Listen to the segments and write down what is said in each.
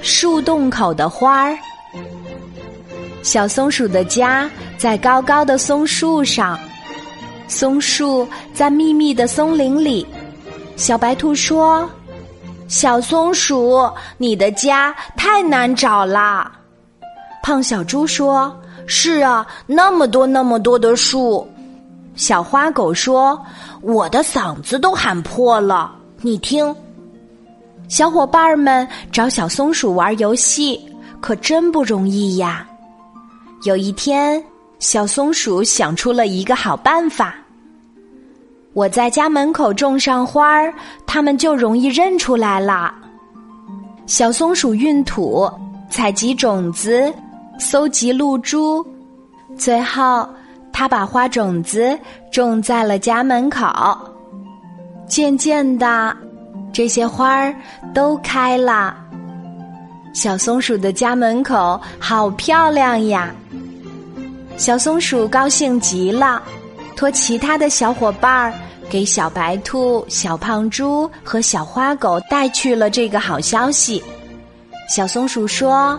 树洞口的花儿。小松鼠的家在高高的松树上，松树在密密的松林里。小白兔说：“小松鼠，你的家太难找啦。”胖小猪说：“是啊，那么多那么多的树。”小花狗说：“我的嗓子都喊破了，你听。”小伙伴们找小松鼠玩游戏，可真不容易呀。有一天，小松鼠想出了一个好办法。我在家门口种上花儿，它们就容易认出来了。小松鼠运土、采集种子、搜集露珠，最后它把花种子种在了家门口。渐渐的，这些花儿都开了。小松鼠的家门口好漂亮呀！小松鼠高兴极了。托其他的小伙伴儿给小白兔、小胖猪和小花狗带去了这个好消息。小松鼠说：“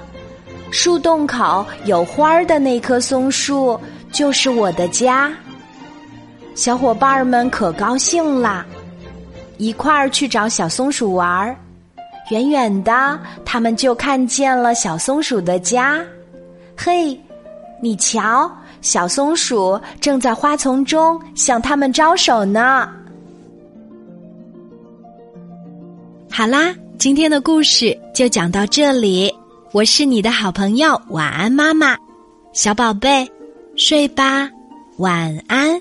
树洞口有花儿的那棵松树就是我的家。”小伙伴们可高兴啦，一块儿去找小松鼠玩儿。远远的，他们就看见了小松鼠的家。嘿，你瞧！小松鼠正在花丛中向他们招手呢。好啦，今天的故事就讲到这里。我是你的好朋友，晚安，妈妈，小宝贝，睡吧，晚安。